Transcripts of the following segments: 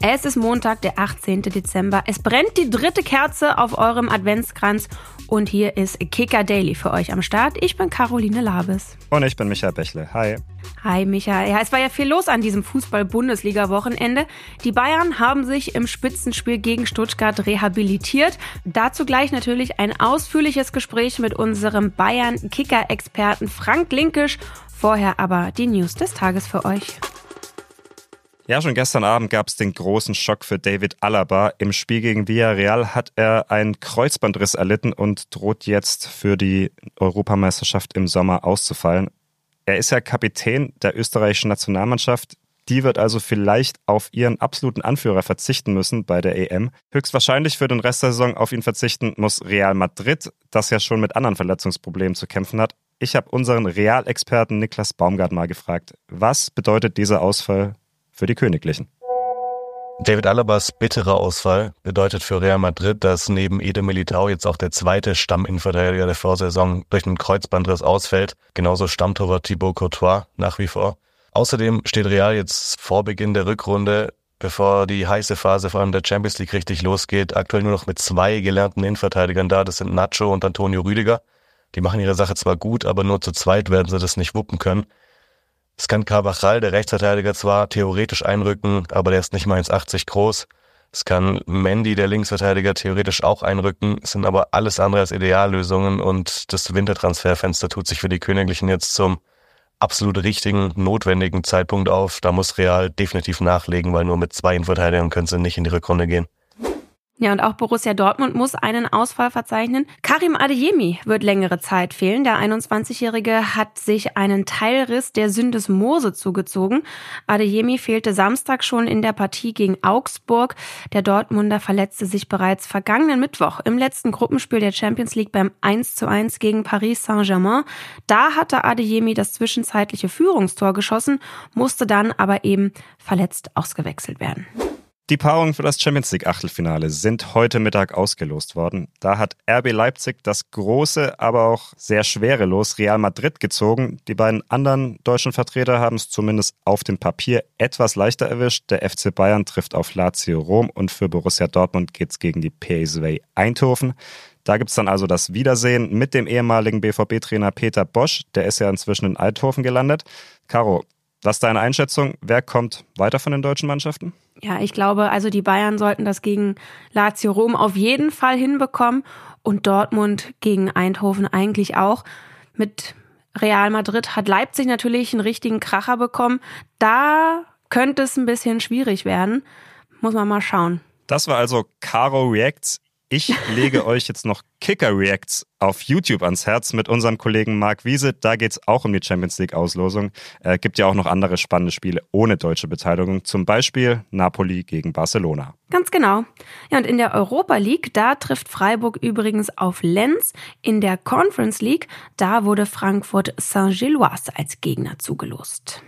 Es ist Montag, der 18. Dezember. Es brennt die dritte Kerze auf eurem Adventskranz und hier ist Kicker Daily für euch am Start. Ich bin Caroline Labes. Und ich bin Michael Bächle. Hi. Hi Micha. Ja, es war ja viel los an diesem Fußball-Bundesliga-Wochenende. Die Bayern haben sich im Spitzenspiel gegen Stuttgart rehabilitiert. Dazu gleich natürlich ein ausführliches Gespräch mit unserem Bayern-Kicker-Experten Frank Linkisch. Vorher aber die News des Tages für euch. Ja, schon gestern Abend gab es den großen Schock für David Alaba. Im Spiel gegen Villarreal hat er einen Kreuzbandriss erlitten und droht jetzt für die Europameisterschaft im Sommer auszufallen. Er ist ja Kapitän der österreichischen Nationalmannschaft. Die wird also vielleicht auf ihren absoluten Anführer verzichten müssen bei der EM. Höchstwahrscheinlich für den Rest der Saison auf ihn verzichten muss Real Madrid, das ja schon mit anderen Verletzungsproblemen zu kämpfen hat. Ich habe unseren Realexperten Niklas Baumgart mal gefragt, was bedeutet dieser Ausfall für die Königlichen. David Alabas bitterer Ausfall bedeutet für Real Madrid, dass neben Ede Militao jetzt auch der zweite Stamminnenverteidiger der Vorsaison durch einen Kreuzbandriss ausfällt. Genauso Stammtorwart Thibaut Courtois nach wie vor. Außerdem steht Real jetzt vor Beginn der Rückrunde, bevor die heiße Phase vor allem der Champions League richtig losgeht, aktuell nur noch mit zwei gelernten Innenverteidigern da. Das sind Nacho und Antonio Rüdiger. Die machen ihre Sache zwar gut, aber nur zu zweit werden sie das nicht wuppen können. Es kann Carvajal, der Rechtsverteidiger, zwar theoretisch einrücken, aber der ist nicht mal 1,80 groß. Es kann Mandy, der Linksverteidiger, theoretisch auch einrücken, es sind aber alles andere als Ideallösungen und das Wintertransferfenster tut sich für die Königlichen jetzt zum absolut richtigen, notwendigen Zeitpunkt auf. Da muss Real definitiv nachlegen, weil nur mit zwei Innenverteidigern können sie nicht in die Rückrunde gehen. Ja, und auch Borussia Dortmund muss einen Ausfall verzeichnen. Karim Adeyemi wird längere Zeit fehlen. Der 21-Jährige hat sich einen Teilriss der Syndesmose zugezogen. Adeyemi fehlte Samstag schon in der Partie gegen Augsburg. Der Dortmunder verletzte sich bereits vergangenen Mittwoch im letzten Gruppenspiel der Champions League beim 1 zu 1 gegen Paris Saint-Germain. Da hatte Adeyemi das zwischenzeitliche Führungstor geschossen, musste dann aber eben verletzt ausgewechselt werden. Die Paarungen für das Champions League Achtelfinale sind heute Mittag ausgelost worden. Da hat RB Leipzig das große, aber auch sehr schwere Los Real Madrid gezogen. Die beiden anderen deutschen Vertreter haben es zumindest auf dem Papier etwas leichter erwischt. Der FC Bayern trifft auf Lazio Rom und für Borussia Dortmund geht's gegen die PSV Eindhoven. Da gibt's dann also das Wiedersehen mit dem ehemaligen BVB-Trainer Peter Bosch. Der ist ja inzwischen in Eindhoven gelandet. Caro, was ist deine Einschätzung? Wer kommt weiter von den deutschen Mannschaften? Ja, ich glaube, also die Bayern sollten das gegen Lazio Rom auf jeden Fall hinbekommen und Dortmund gegen Eindhoven eigentlich auch. Mit Real Madrid hat Leipzig natürlich einen richtigen Kracher bekommen. Da könnte es ein bisschen schwierig werden. Muss man mal schauen. Das war also Caro Reacts. Ich lege euch jetzt noch Kicker Reacts auf YouTube ans Herz mit unserem Kollegen Marc Wiese. Da geht es auch um die Champions League Auslosung. Äh, gibt ja auch noch andere spannende Spiele ohne deutsche Beteiligung. Zum Beispiel Napoli gegen Barcelona. Ganz genau. Ja, und in der Europa League, da trifft Freiburg übrigens auf Lenz. In der Conference League, da wurde Frankfurt Saint-Gilloise als Gegner zugelost.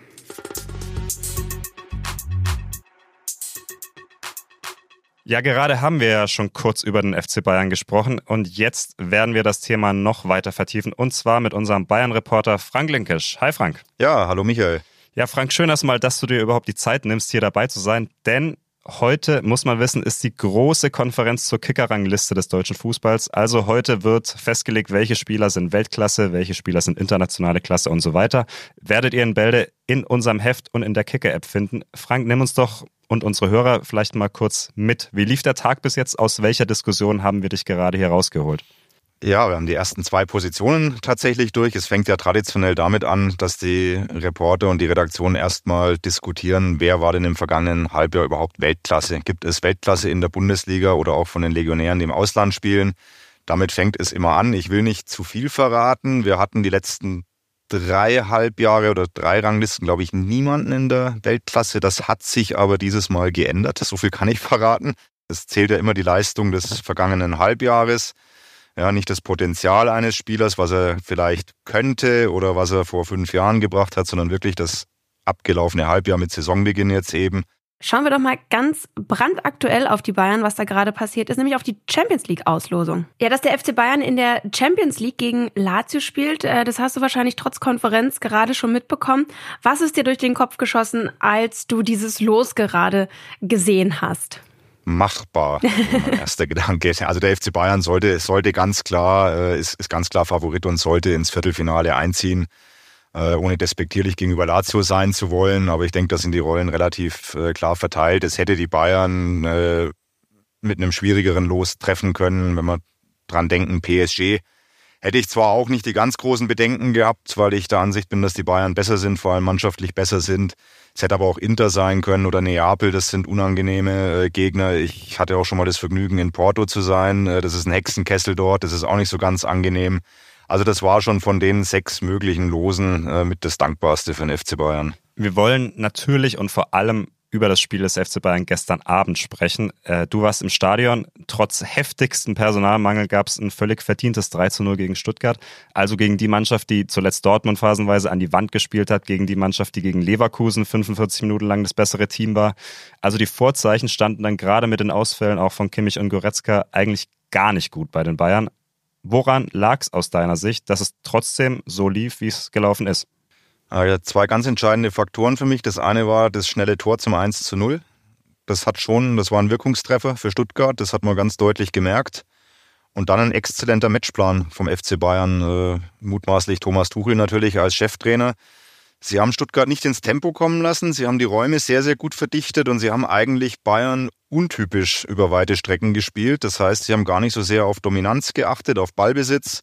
Ja, gerade haben wir ja schon kurz über den FC Bayern gesprochen und jetzt werden wir das Thema noch weiter vertiefen und zwar mit unserem Bayern-Reporter Frank Linkisch. Hi Frank. Ja, hallo Michael. Ja, Frank, schön erstmal, dass du dir überhaupt die Zeit nimmst, hier dabei zu sein, denn heute, muss man wissen, ist die große Konferenz zur Kickerrangliste des deutschen Fußballs. Also heute wird festgelegt, welche Spieler sind Weltklasse, welche Spieler sind internationale Klasse und so weiter. Werdet ihr in Bälde in unserem Heft und in der Kicker-App finden. Frank, nimm uns doch und unsere Hörer vielleicht mal kurz mit. Wie lief der Tag bis jetzt? Aus welcher Diskussion haben wir dich gerade hier rausgeholt? Ja, wir haben die ersten zwei Positionen tatsächlich durch. Es fängt ja traditionell damit an, dass die Reporter und die Redaktion erstmal diskutieren, wer war denn im vergangenen Halbjahr überhaupt Weltklasse? Gibt es Weltklasse in der Bundesliga oder auch von den Legionären, die im Ausland spielen? Damit fängt es immer an. Ich will nicht zu viel verraten. Wir hatten die letzten drei Halbjahre oder drei Ranglisten, glaube ich, niemanden in der Weltklasse. Das hat sich aber dieses Mal geändert. So viel kann ich verraten. Es zählt ja immer die Leistung des vergangenen Halbjahres. Ja, nicht das Potenzial eines Spielers, was er vielleicht könnte oder was er vor fünf Jahren gebracht hat, sondern wirklich das abgelaufene Halbjahr mit Saisonbeginn jetzt eben. Schauen wir doch mal ganz brandaktuell auf die Bayern, was da gerade passiert ist, nämlich auf die Champions League Auslosung. Ja, dass der FC Bayern in der Champions League gegen Lazio spielt, äh, das hast du wahrscheinlich trotz Konferenz gerade schon mitbekommen. Was ist dir durch den Kopf geschossen, als du dieses Los gerade gesehen hast? machbar. mein erster Gedanke. Also der FC Bayern sollte, sollte ganz klar, äh, ist, ist ganz klar Favorit und sollte ins Viertelfinale einziehen. Äh, ohne despektierlich gegenüber Lazio sein zu wollen. Aber ich denke, da sind die Rollen relativ äh, klar verteilt. Es hätte die Bayern äh, mit einem schwierigeren Los treffen können, wenn wir dran denken, PSG. Hätte ich zwar auch nicht die ganz großen Bedenken gehabt, weil ich der Ansicht bin, dass die Bayern besser sind, vor allem mannschaftlich besser sind. Es hätte aber auch Inter sein können oder Neapel, das sind unangenehme äh, Gegner. Ich hatte auch schon mal das Vergnügen, in Porto zu sein. Äh, das ist ein Hexenkessel dort, das ist auch nicht so ganz angenehm. Also das war schon von den sechs möglichen Losen äh, mit das Dankbarste für den FC Bayern. Wir wollen natürlich und vor allem über das Spiel des FC Bayern gestern Abend sprechen. Äh, du warst im Stadion. Trotz heftigsten Personalmangel gab es ein völlig verdientes 3 zu 0 gegen Stuttgart. Also gegen die Mannschaft, die zuletzt Dortmund phasenweise an die Wand gespielt hat, gegen die Mannschaft, die gegen Leverkusen 45 Minuten lang das bessere Team war. Also die Vorzeichen standen dann gerade mit den Ausfällen auch von Kimmich und Goretzka eigentlich gar nicht gut bei den Bayern. Woran lag es aus deiner Sicht, dass es trotzdem so lief, wie es gelaufen ist? Also zwei ganz entscheidende Faktoren für mich. Das eine war das schnelle Tor zum 1 zu 0. Das hat schon, das war ein Wirkungstreffer für Stuttgart, das hat man ganz deutlich gemerkt. Und dann ein exzellenter Matchplan vom FC Bayern, äh, mutmaßlich Thomas Tuchel natürlich als Cheftrainer. Sie haben Stuttgart nicht ins Tempo kommen lassen. Sie haben die Räume sehr, sehr gut verdichtet und sie haben eigentlich Bayern untypisch über weite Strecken gespielt. Das heißt, sie haben gar nicht so sehr auf Dominanz geachtet, auf Ballbesitz.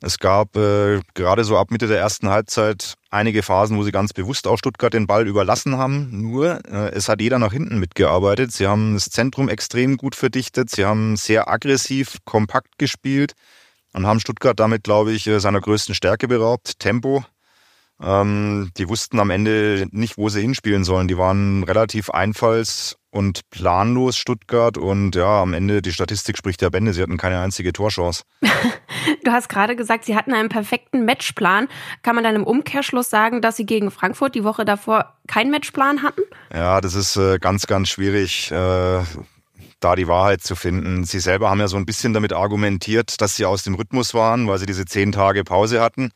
Es gab äh, gerade so ab Mitte der ersten Halbzeit einige Phasen, wo sie ganz bewusst auch Stuttgart den Ball überlassen haben. Nur, äh, es hat jeder nach hinten mitgearbeitet. Sie haben das Zentrum extrem gut verdichtet. Sie haben sehr aggressiv, kompakt gespielt und haben Stuttgart damit, glaube ich, äh, seiner größten Stärke beraubt. Tempo. Ähm, die wussten am Ende nicht, wo sie hinspielen sollen. Die waren relativ einfalls- und planlos Stuttgart und ja, am Ende die Statistik spricht ja Bände. Sie hatten keine einzige Torchance. du hast gerade gesagt, sie hatten einen perfekten Matchplan. Kann man dann im Umkehrschluss sagen, dass sie gegen Frankfurt die Woche davor keinen Matchplan hatten? Ja, das ist äh, ganz, ganz schwierig. Äh, da die Wahrheit zu finden. Sie selber haben ja so ein bisschen damit argumentiert, dass sie aus dem Rhythmus waren, weil sie diese zehn Tage Pause hatten.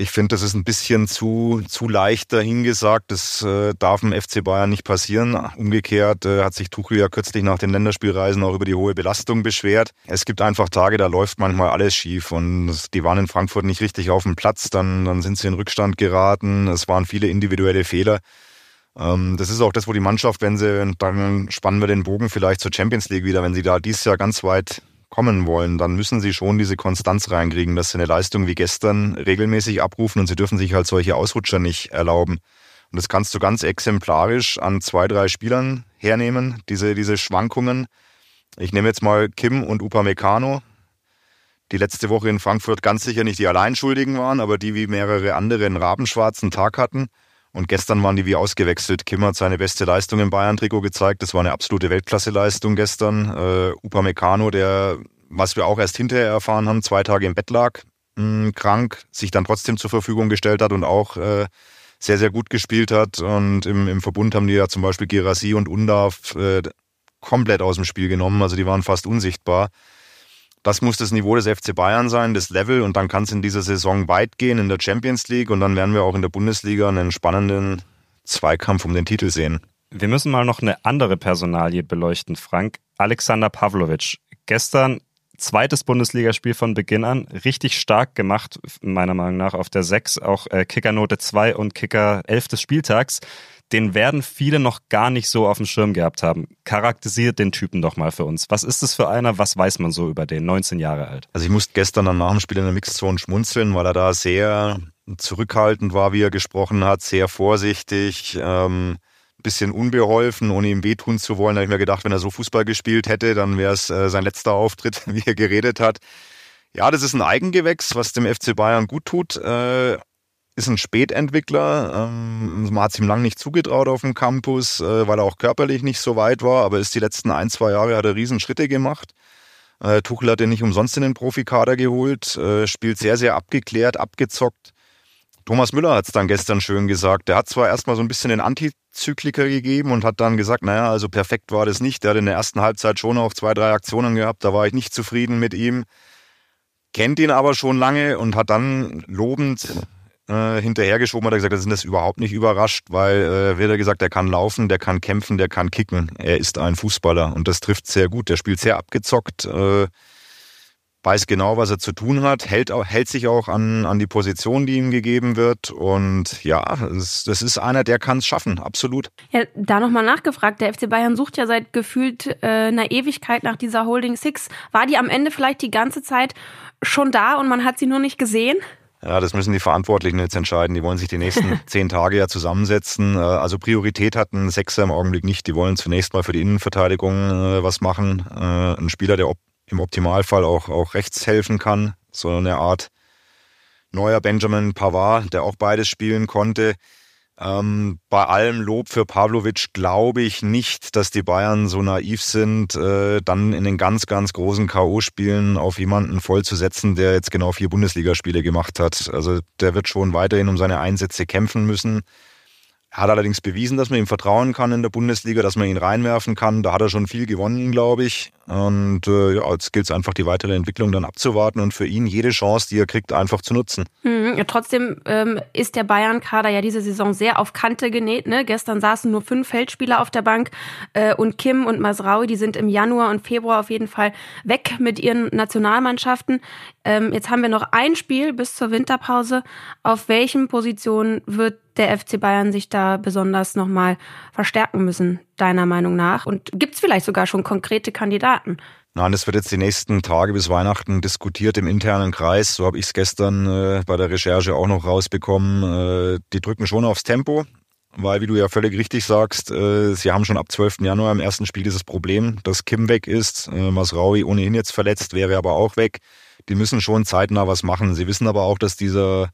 Ich finde, das ist ein bisschen zu, zu leicht dahingesagt. Das äh, darf im FC Bayern nicht passieren. Umgekehrt äh, hat sich Tuchel ja kürzlich nach den Länderspielreisen auch über die hohe Belastung beschwert. Es gibt einfach Tage, da läuft manchmal alles schief und die waren in Frankfurt nicht richtig auf dem Platz. Dann, dann sind sie in Rückstand geraten. Es waren viele individuelle Fehler. Ähm, das ist auch das, wo die Mannschaft, wenn sie, dann spannen wir den Bogen vielleicht zur Champions League wieder, wenn sie da dieses Jahr ganz weit kommen wollen, dann müssen sie schon diese Konstanz reinkriegen, dass sie eine Leistung wie gestern regelmäßig abrufen und sie dürfen sich halt solche Ausrutscher nicht erlauben. Und das kannst du ganz exemplarisch an zwei, drei Spielern hernehmen, diese, diese Schwankungen. Ich nehme jetzt mal Kim und Upamecano, die letzte Woche in Frankfurt ganz sicher nicht die Alleinschuldigen waren, aber die wie mehrere andere einen rabenschwarzen Tag hatten. Und gestern waren die wie ausgewechselt. Kim hat seine beste Leistung im Bayern-Trikot gezeigt. Das war eine absolute Weltklasse-Leistung gestern. Äh, Upamecano, der, was wir auch erst hinterher erfahren haben, zwei Tage im Bett lag, mh, hm, krank, sich dann trotzdem zur Verfügung gestellt hat und auch äh, sehr, sehr gut gespielt hat. Und im, im Verbund haben die ja zum Beispiel Gerasi und Undarf äh, komplett aus dem Spiel genommen. Also die waren fast unsichtbar. Das muss das Niveau des FC Bayern sein, das Level, und dann kann es in dieser Saison weit gehen in der Champions League und dann werden wir auch in der Bundesliga einen spannenden Zweikampf um den Titel sehen. Wir müssen mal noch eine andere Personalie beleuchten, Frank. Alexander Pavlovic. Gestern zweites Bundesligaspiel von Beginn an. Richtig stark gemacht, meiner Meinung nach, auf der 6. Auch äh, Kickernote 2 und Kicker 11 des Spieltags den werden viele noch gar nicht so auf dem Schirm gehabt haben. Charakterisiert den Typen doch mal für uns. Was ist das für einer? Was weiß man so über den? 19 Jahre alt. Also ich musste gestern nach dem Spiel in der Mixzone schmunzeln, weil er da sehr zurückhaltend war, wie er gesprochen hat, sehr vorsichtig, ähm, bisschen unbeholfen, ohne ihm wehtun zu wollen. Da habe ich mir gedacht, wenn er so Fußball gespielt hätte, dann wäre es äh, sein letzter Auftritt, wie er geredet hat. Ja, das ist ein Eigengewächs, was dem FC Bayern gut tut. Äh, ist ein Spätentwickler. Ähm, man hat es ihm lang nicht zugetraut auf dem Campus, äh, weil er auch körperlich nicht so weit war, aber ist die letzten ein, zwei Jahre hat er Riesenschritte gemacht. Äh, Tuchel hat ihn nicht umsonst in den Profikader geholt, äh, spielt sehr, sehr abgeklärt, abgezockt. Thomas Müller hat es dann gestern schön gesagt. Der hat zwar erstmal so ein bisschen den Antizykliker gegeben und hat dann gesagt, naja, also perfekt war das nicht. Der hat in der ersten Halbzeit schon auch zwei, drei Aktionen gehabt. Da war ich nicht zufrieden mit ihm. Kennt ihn aber schon lange und hat dann lobend äh, hinterhergeschoben, hat er gesagt, das ist das überhaupt nicht überrascht, weil äh, wird er gesagt, der kann laufen, der kann kämpfen, der kann kicken. Er ist ein Fußballer und das trifft sehr gut. Der spielt sehr abgezockt. Äh, weiß genau, was er zu tun hat, hält, hält sich auch an, an die Position, die ihm gegeben wird. Und ja, das, das ist einer, der kann es schaffen, absolut. Ja, da nochmal nachgefragt. Der FC Bayern sucht ja seit gefühlt äh, einer Ewigkeit nach dieser Holding Six. War die am Ende vielleicht die ganze Zeit schon da und man hat sie nur nicht gesehen? Ja, das müssen die Verantwortlichen jetzt entscheiden. Die wollen sich die nächsten zehn Tage ja zusammensetzen. Äh, also Priorität hatten Sechser im Augenblick nicht. Die wollen zunächst mal für die Innenverteidigung äh, was machen. Äh, ein Spieler, der im Optimalfall auch, auch rechts helfen kann. So eine Art neuer Benjamin Pavard, der auch beides spielen konnte. Ähm, bei allem Lob für Pavlovic glaube ich nicht, dass die Bayern so naiv sind, äh, dann in den ganz, ganz großen K.O.-Spielen auf jemanden vollzusetzen, der jetzt genau vier Bundesligaspiele gemacht hat. Also der wird schon weiterhin um seine Einsätze kämpfen müssen. Er hat allerdings bewiesen, dass man ihm vertrauen kann in der Bundesliga, dass man ihn reinwerfen kann. Da hat er schon viel gewonnen, glaube ich. Und äh, ja, jetzt gilt es einfach, die weitere Entwicklung dann abzuwarten und für ihn jede Chance, die er kriegt, einfach zu nutzen. Hm, ja, trotzdem ähm, ist der Bayern-Kader ja diese Saison sehr auf Kante genäht. Ne? Gestern saßen nur fünf Feldspieler auf der Bank äh, und Kim und Masraui, die sind im Januar und Februar auf jeden Fall weg mit ihren Nationalmannschaften. Ähm, jetzt haben wir noch ein Spiel bis zur Winterpause. Auf welchen Positionen wird der FC Bayern sich da besonders nochmal verstärken müssen, deiner Meinung nach? Und gibt es vielleicht sogar schon konkrete Kandidaten? Nein, das wird jetzt die nächsten Tage bis Weihnachten diskutiert im internen Kreis. So habe ich es gestern äh, bei der Recherche auch noch rausbekommen. Äh, die drücken schon aufs Tempo, weil, wie du ja völlig richtig sagst, äh, sie haben schon ab 12. Januar im ersten Spiel dieses Problem, dass Kim weg ist. Äh, Masraui ohnehin jetzt verletzt, wäre aber auch weg. Die müssen schon zeitnah was machen. Sie wissen aber auch, dass dieser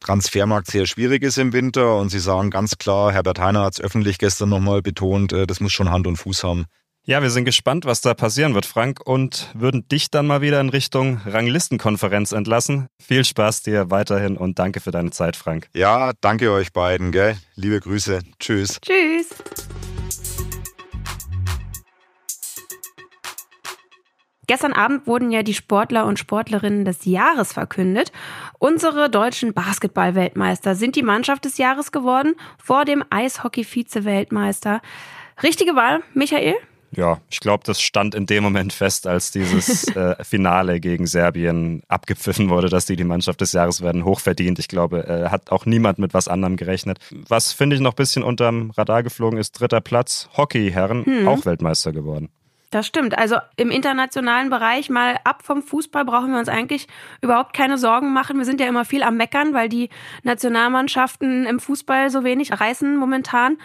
Transfermarkt sehr schwierig ist im Winter und sie sagen ganz klar, Herbert Heiner hat es öffentlich gestern nochmal betont, äh, das muss schon Hand und Fuß haben. Ja, wir sind gespannt, was da passieren wird, Frank, und würden dich dann mal wieder in Richtung Ranglistenkonferenz entlassen. Viel Spaß dir weiterhin und danke für deine Zeit, Frank. Ja, danke euch beiden, gell? Liebe Grüße. Tschüss. Tschüss. Gestern Abend wurden ja die Sportler und Sportlerinnen des Jahres verkündet. Unsere deutschen Basketball-Weltmeister sind die Mannschaft des Jahres geworden, vor dem Eishockey-Vize-Weltmeister. Richtige Wahl, Michael? Ja, ich glaube, das stand in dem Moment fest, als dieses äh, Finale gegen Serbien abgepfiffen wurde, dass die die Mannschaft des Jahres werden. Hochverdient. Ich glaube, äh, hat auch niemand mit was anderem gerechnet. Was finde ich noch ein bisschen unterm Radar geflogen ist, dritter Platz. Hockeyherren, hm. auch Weltmeister geworden. Das stimmt. Also im internationalen Bereich mal ab vom Fußball brauchen wir uns eigentlich überhaupt keine Sorgen machen. Wir sind ja immer viel am Meckern, weil die Nationalmannschaften im Fußball so wenig reißen momentan.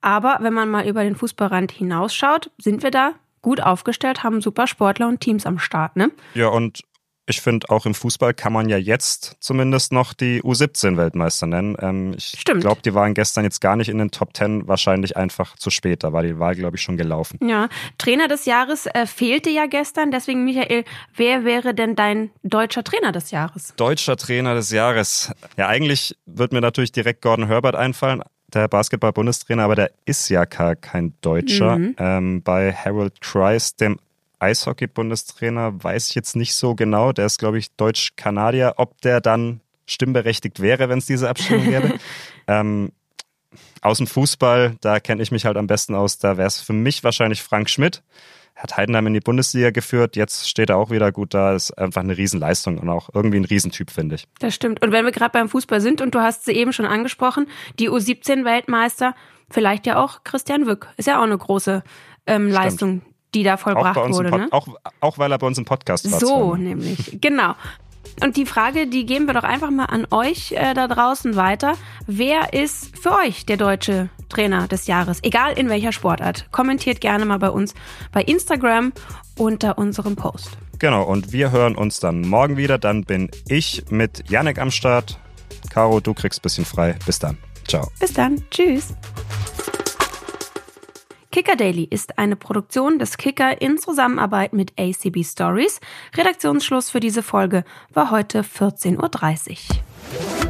Aber wenn man mal über den Fußballrand hinausschaut, sind wir da gut aufgestellt, haben super Sportler und Teams am Start, ne? Ja, und ich finde, auch im Fußball kann man ja jetzt zumindest noch die U17-Weltmeister nennen. Ähm, ich glaube, die waren gestern jetzt gar nicht in den Top Ten, wahrscheinlich einfach zu spät. Da war die Wahl, glaube ich, schon gelaufen. Ja, Trainer des Jahres äh, fehlte ja gestern. Deswegen, Michael, wer wäre denn dein deutscher Trainer des Jahres? Deutscher Trainer des Jahres. Ja, eigentlich wird mir natürlich direkt Gordon Herbert einfallen der Basketball-Bundestrainer, aber der ist ja gar kein Deutscher. Mhm. Ähm, bei Harold Kreis, dem Eishockey-Bundestrainer weiß ich jetzt nicht so genau. Der ist, glaube ich, Deutsch-Kanadier. Ob der dann stimmberechtigt wäre, wenn es diese Abstimmung gäbe. ähm, aus dem Fußball, da kenne ich mich halt am besten aus. Da wäre es für mich wahrscheinlich Frank Schmidt. Er hat Heidenheim in die Bundesliga geführt. Jetzt steht er auch wieder gut da. Ist einfach eine Riesenleistung und auch irgendwie ein Riesentyp, finde ich. Das stimmt. Und wenn wir gerade beim Fußball sind und du hast sie eben schon angesprochen, die U17-Weltmeister, vielleicht ja auch Christian Wück. Ist ja auch eine große ähm, Leistung, die da vollbracht wurde. Ne? Auch, auch weil er bei uns im Podcast war. So, nämlich, genau. Und die Frage, die geben wir doch einfach mal an euch äh, da draußen weiter. Wer ist für euch der deutsche Trainer des Jahres? Egal in welcher Sportart. Kommentiert gerne mal bei uns bei Instagram unter unserem Post. Genau, und wir hören uns dann morgen wieder. Dann bin ich mit Janek am Start. Caro, du kriegst ein bisschen frei. Bis dann. Ciao. Bis dann. Tschüss. Kicker Daily ist eine Produktion des Kicker in Zusammenarbeit mit ACB Stories. Redaktionsschluss für diese Folge war heute 14.30 Uhr.